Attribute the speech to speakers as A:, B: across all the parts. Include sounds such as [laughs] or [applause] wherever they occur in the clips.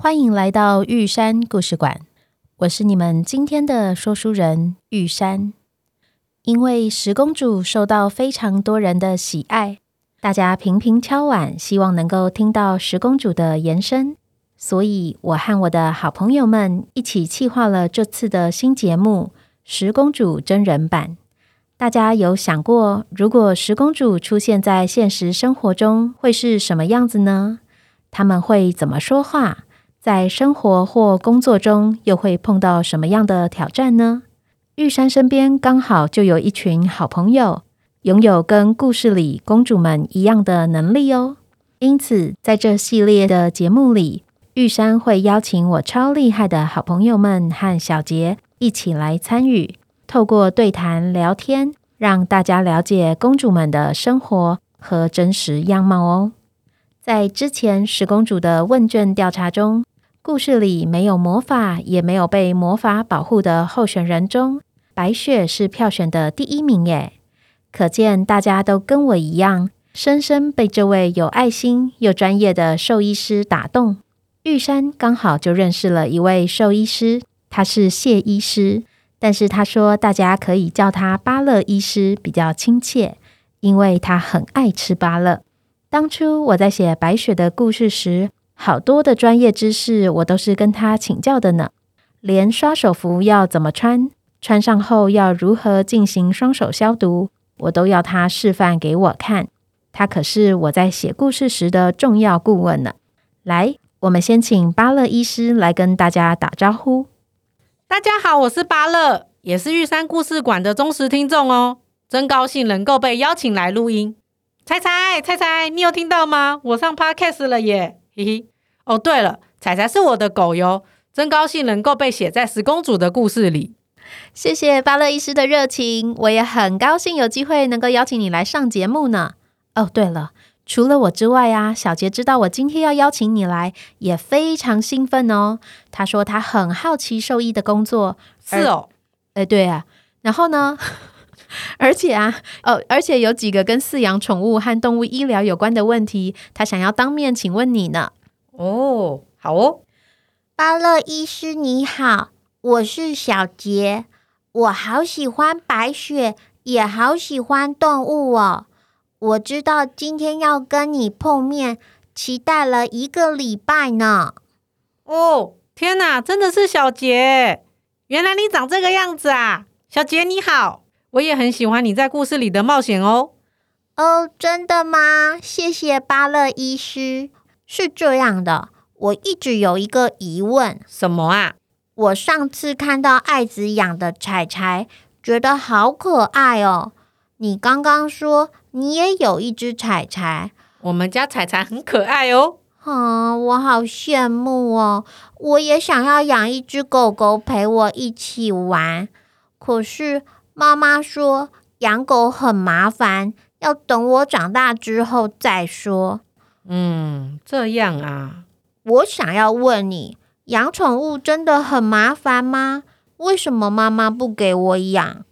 A: 欢迎来到玉山故事馆，我是你们今天的说书人玉山。因为十公主受到非常多人的喜爱，大家频频敲碗，希望能够听到十公主的延伸，所以我和我的好朋友们一起企划了这次的新节目《十公主真人版》。大家有想过，如果十公主出现在现实生活中，会是什么样子呢？她们会怎么说话？在生活或工作中，又会碰到什么样的挑战呢？玉山身边刚好就有一群好朋友，拥有跟故事里公主们一样的能力哦。因此，在这系列的节目里，玉山会邀请我超厉害的好朋友们和小杰一起来参与，透过对谈聊天，让大家了解公主们的生活和真实样貌哦。在之前十公主的问卷调查中，故事里没有魔法，也没有被魔法保护的候选人中，白雪是票选的第一名耶。可见大家都跟我一样，深深被这位有爱心又专业的兽医师打动。玉山刚好就认识了一位兽医师，他是谢医师，但是他说大家可以叫他芭乐医师比较亲切，因为他很爱吃芭乐。当初我在写白雪的故事时，好多的专业知识我都是跟他请教的呢。连刷手服要怎么穿，穿上后要如何进行双手消毒，我都要他示范给我看。他可是我在写故事时的重要顾问呢。来，我们先请芭乐医师来跟大家打招呼。
B: 大家好，我是芭乐，也是玉山故事馆的忠实听众哦，真高兴能够被邀请来录音。猜猜猜猜，你有听到吗？我上 Podcast 了耶，嘿嘿。哦，对了，彩彩是我的狗哟，真高兴能够被写在十公主的故事里。
A: 谢谢巴乐医师的热情，我也很高兴有机会能够邀请你来上节目呢。哦，对了，除了我之外啊，小杰知道我今天要邀请你来，也非常兴奋哦。他说他很好奇兽医的工作，
B: 是哦，
A: 哎，对啊，然后呢？[laughs] 而且啊，哦，而且有几个跟饲养宠物和动物医疗有关的问题，他想要当面请问你呢。
B: 哦，好哦，
C: 巴乐医师你好，我是小杰，我好喜欢白雪，也好喜欢动物哦。我知道今天要跟你碰面，期待了一个礼拜呢。
B: 哦，天哪，真的是小杰，原来你长这个样子啊，小杰你好。我也很喜欢你在故事里的冒险哦。
C: 哦，真的吗？谢谢巴乐医师。是这样的，我一直有一个疑问。
B: 什么啊？
C: 我上次看到爱子养的柴柴，觉得好可爱哦。你刚刚说你也有一只柴柴，
B: 我们家柴柴很可爱哦。
C: 嗯，我好羡慕哦。我也想要养一只狗狗陪我一起玩，可是。妈妈说养狗很麻烦，要等我长大之后再说。
B: 嗯，这样啊。
C: 我想要问你，养宠物真的很麻烦吗？为什么妈妈不给我养？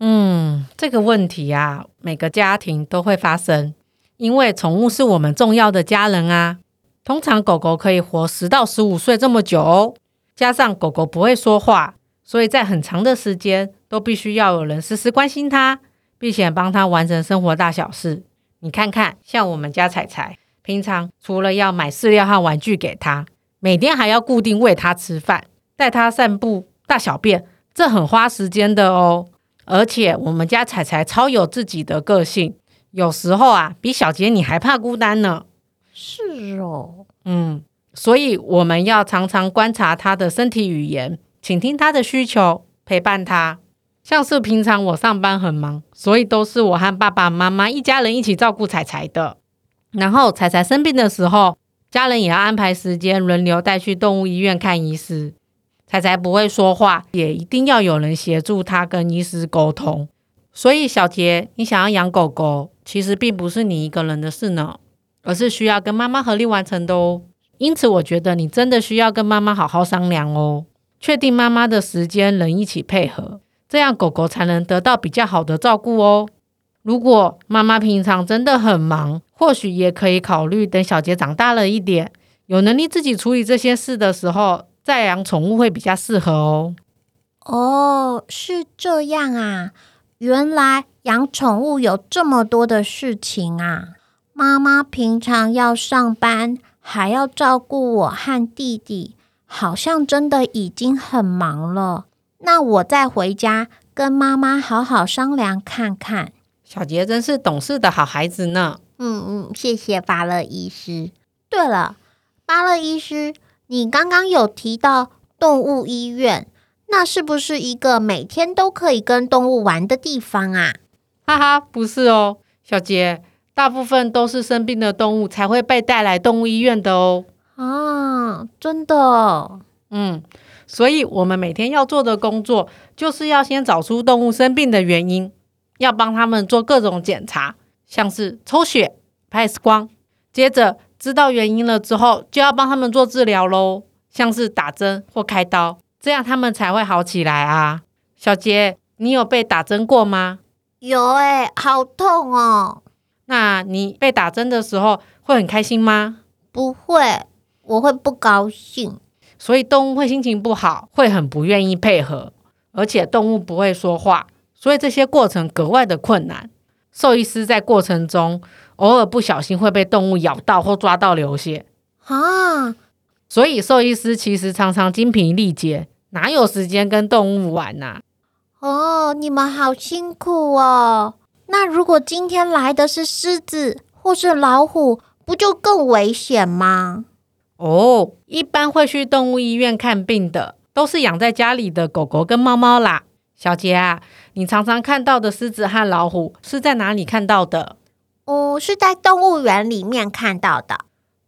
B: 嗯，这个问题啊，每个家庭都会发生，因为宠物是我们重要的家人啊。通常狗狗可以活十到十五岁这么久哦，加上狗狗不会说话。所以在很长的时间都必须要有人时时关心他，并且帮他完成生活大小事。你看看，像我们家彩彩，平常除了要买饲料和玩具给他，每天还要固定喂他吃饭、带他散步、大小便，这很花时间的哦。而且我们家彩彩超有自己的个性，有时候啊，比小杰你还怕孤单呢。
C: 是哦，
B: 嗯，所以我们要常常观察他的身体语言。倾听他的需求，陪伴他。像是平常我上班很忙，所以都是我和爸爸妈妈一家人一起照顾彩彩的。然后彩彩生病的时候，家人也要安排时间轮流带去动物医院看医师。彩彩不会说话，也一定要有人协助他跟医师沟通。所以小杰，你想要养狗狗，其实并不是你一个人的事呢，而是需要跟妈妈合力完成的哦。因此，我觉得你真的需要跟妈妈好好商量哦，确定妈妈的时间能一起配合，这样狗狗才能得到比较好的照顾哦。如果妈妈平常真的很忙，或许也可以考虑等小杰长大了一点，有能力自己处理这些事的时候。再养宠物会比较适合哦。
C: 哦，是这样啊，原来养宠物有这么多的事情啊。妈妈平常要上班，还要照顾我和弟弟，好像真的已经很忙了。那我再回家跟妈妈好好商量看看。
B: 小杰真是懂事的好孩子呢。
C: 嗯嗯，谢谢巴乐医师。对了，巴乐医师。你刚刚有提到动物医院，那是不是一个每天都可以跟动物玩的地方啊？
B: 哈哈，不是哦，小杰，大部分都是生病的动物才会被带来动物医院的哦。
C: 啊，真的？
B: 嗯，所以我们每天要做的工作，就是要先找出动物生病的原因，要帮他们做各种检查，像是抽血、拍 X 光，接着。知道原因了之后，就要帮他们做治疗喽，像是打针或开刀，这样他们才会好起来啊。小杰，你有被打针过吗？
C: 有诶，好痛哦。
B: 那你被打针的时候会很开心吗？
C: 不会，我会不高兴。
B: 所以动物会心情不好，会很不愿意配合，而且动物不会说话，所以这些过程格外的困难。兽医师在过程中，偶尔不小心会被动物咬到或抓到流血
C: 啊，
B: 所以兽医师其实常常精疲力竭，哪有时间跟动物玩呐？
C: 哦，你们好辛苦哦。那如果今天来的是狮子或是老虎，不就更危险吗？
B: 哦，一般会去动物医院看病的，都是养在家里的狗狗跟猫猫啦。小杰啊，你常常看到的狮子和老虎是在哪里看到的？
C: 哦，是在动物园里面看到的。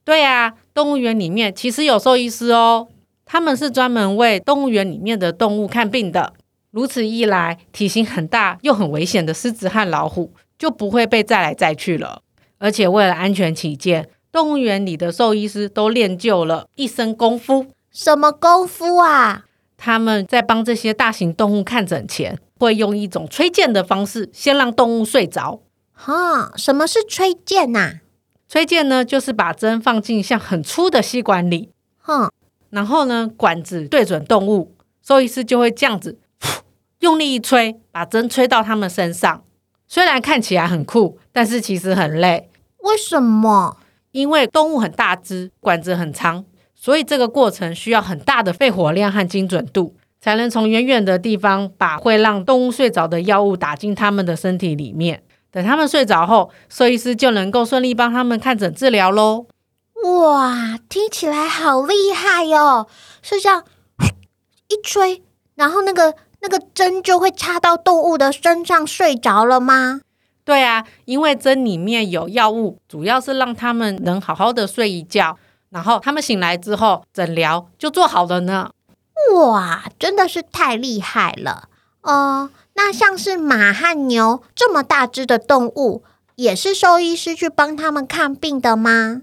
B: 对啊，动物园里面其实有兽医师哦，他们是专门为动物园里面的动物看病的。如此一来，体型很大又很危险的狮子和老虎就不会被载来载去了。而且为了安全起见，动物园里的兽医师都练就了一身功夫。
C: 什么功夫啊？
B: 他们在帮这些大型动物看诊前，会用一种吹箭的方式，先让动物睡着。
C: 哈，什么是吹箭呐？
B: 吹箭呢，就是把针放进像很粗的吸管里，
C: 哼，
B: 然后呢，管子对准动物，兽医师就会这样子用力一吹，把针吹到他们身上。虽然看起来很酷，但是其实很累。
C: 为什么？
B: 因为动物很大只，管子很长，所以这个过程需要很大的肺活量和精准度，才能从远远的地方把会让动物睡着的药物打进他们的身体里面。等他们睡着后，兽医师就能够顺利帮他们看诊治疗喽。
C: 哇，听起来好厉害哟！是这样一吹，然后那个那个针就会插到动物的身上，睡着了吗？
B: 对啊，因为针里面有药物，主要是让他们能好好的睡一觉，然后他们醒来之后，诊疗就做好了呢。
C: 哇，真的是太厉害了！哦、呃。那像是马和牛这么大只的动物，也是兽医师去帮他们看病的吗？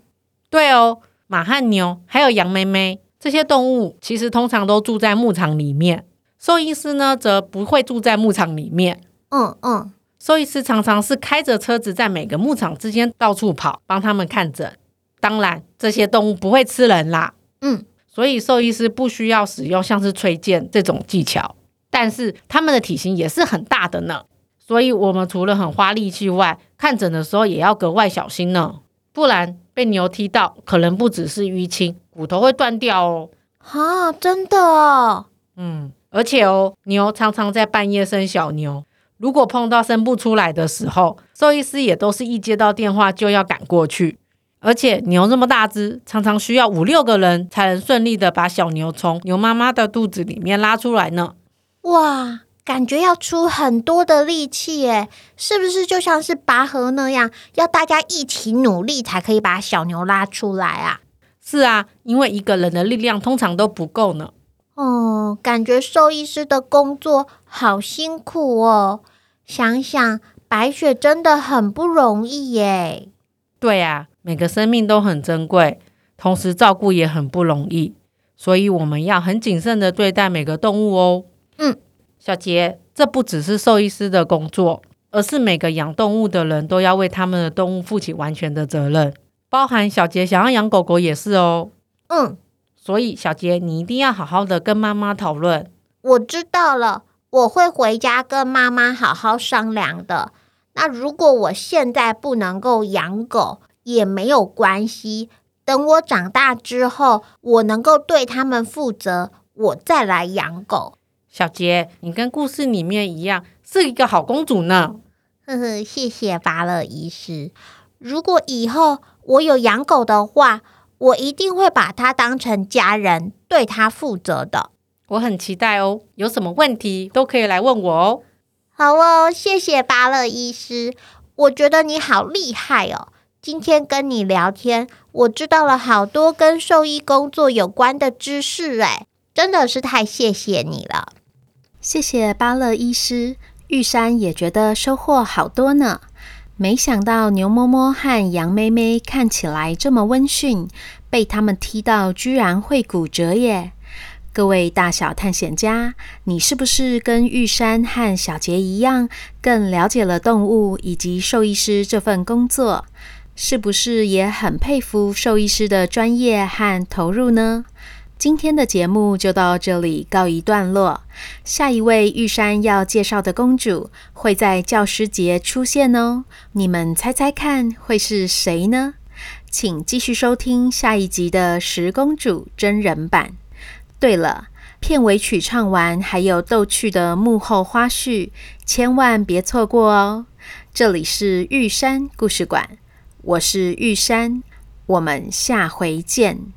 B: 对哦，马和牛还有羊咩咩这些动物，其实通常都住在牧场里面。兽医师呢，则不会住在牧场里面。
C: 嗯嗯，
B: 兽医师常常是开着车子在每个牧场之间到处跑，帮他们看诊。当然，这些动物不会吃人啦。
C: 嗯，
B: 所以兽医师不需要使用像是吹箭这种技巧。但是他们的体型也是很大的呢，所以我们除了很花力气外，看诊的时候也要格外小心呢，不然被牛踢到，可能不只是淤青，骨头会断掉哦。
C: 啊，真的哦？
B: 嗯，而且哦，牛常常在半夜生小牛，如果碰到生不出来的时候，兽医师也都是一接到电话就要赶过去，而且牛这么大只，常常需要五六个人才能顺利的把小牛从牛妈妈的肚子里面拉出来呢。
C: 哇，感觉要出很多的力气耶，是不是就像是拔河那样，要大家一起努力才可以把小牛拉出来啊？
B: 是啊，因为一个人的力量通常都不够呢。
C: 哦，感觉兽医师的工作好辛苦哦。想想白雪真的很不容易耶。
B: 对呀，每个生命都很珍贵，同时照顾也很不容易，所以我们要很谨慎的对待每个动物哦。
C: 嗯，
B: 小杰，这不只是兽医师的工作，而是每个养动物的人都要为他们的动物负起完全的责任。包含小杰想要养狗狗也是哦。
C: 嗯，
B: 所以小杰，你一定要好好的跟妈妈讨论。
C: 我知道了，我会回家跟妈妈好好商量的。那如果我现在不能够养狗，也没有关系。等我长大之后，我能够对他们负责，我再来养狗。
B: 小杰，你跟故事里面一样，是一个好公主呢。
C: 呵呵，谢谢巴勒医师。如果以后我有养狗的话，我一定会把他当成家人，对他负责的。
B: 我很期待哦，有什么问题都可以来问我哦。
C: 好哦，谢谢巴乐医师，我觉得你好厉害哦。今天跟你聊天，我知道了好多跟兽医工作有关的知识，诶，真的是太谢谢你了。
A: 谢谢巴乐医师，玉山也觉得收获好多呢。没想到牛摸摸和羊妹妹看起来这么温驯，被他们踢到居然会骨折耶！各位大小探险家，你是不是跟玉山和小杰一样，更了解了动物以及兽医师这份工作？是不是也很佩服兽医师的专业和投入呢？今天的节目就到这里告一段落。下一位玉山要介绍的公主会在教师节出现哦，你们猜猜看会是谁呢？请继续收听下一集的十公主真人版。对了，片尾曲唱完还有逗趣的幕后花絮，千万别错过哦。这里是玉山故事馆，我是玉山，我们下回
B: 见。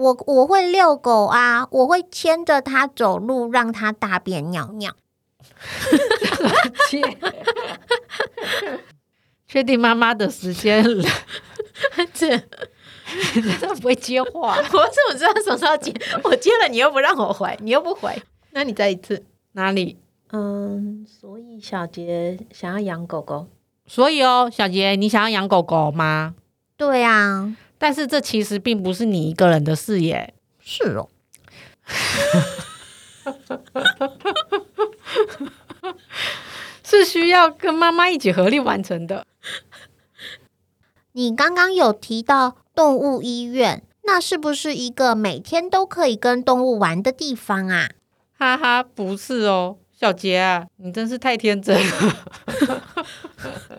C: 我我会遛狗啊，我会牵着它走路，让它大便尿尿。[laughs]
B: 确定妈妈的时间了？[laughs] 这 [laughs] 你真的不会接话？
C: 我怎么知道什么时候接？我接了，你又不让我回，你又不回，那你再一次
B: 哪里？
A: 嗯，所以小杰想要养狗狗。
B: 所以哦，小杰，你想要养狗狗吗？
C: 对啊。
B: 但是这其实并不是你一个人的事业，
C: 是哦，[laughs]
B: 是需要跟妈妈一起合力完成的。
C: 你刚刚有提到动物医院，那是不是一个每天都可以跟动物玩的地方啊？
B: 哈哈，不是哦，小杰啊，你真是太天真了。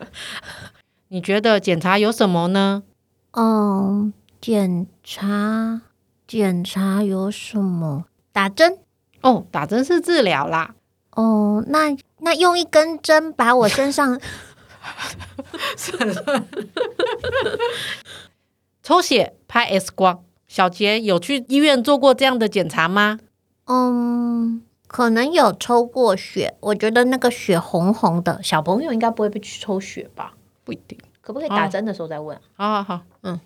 B: [laughs] 你觉得检查有什么呢？
C: 嗯，检查检查有什么？打针
B: 哦，打针是治疗啦。
C: 哦，那那用一根针把我身上 [laughs]
B: 抽血、拍 X 光。小杰有去医院做过这样的检查吗？
C: 嗯，可能有抽过血。我觉得那个血红红的，小朋友应该不会被去抽血吧？
B: 不一定。
C: 可不可以打针的时候再问？
B: 好好好，
C: 嗯，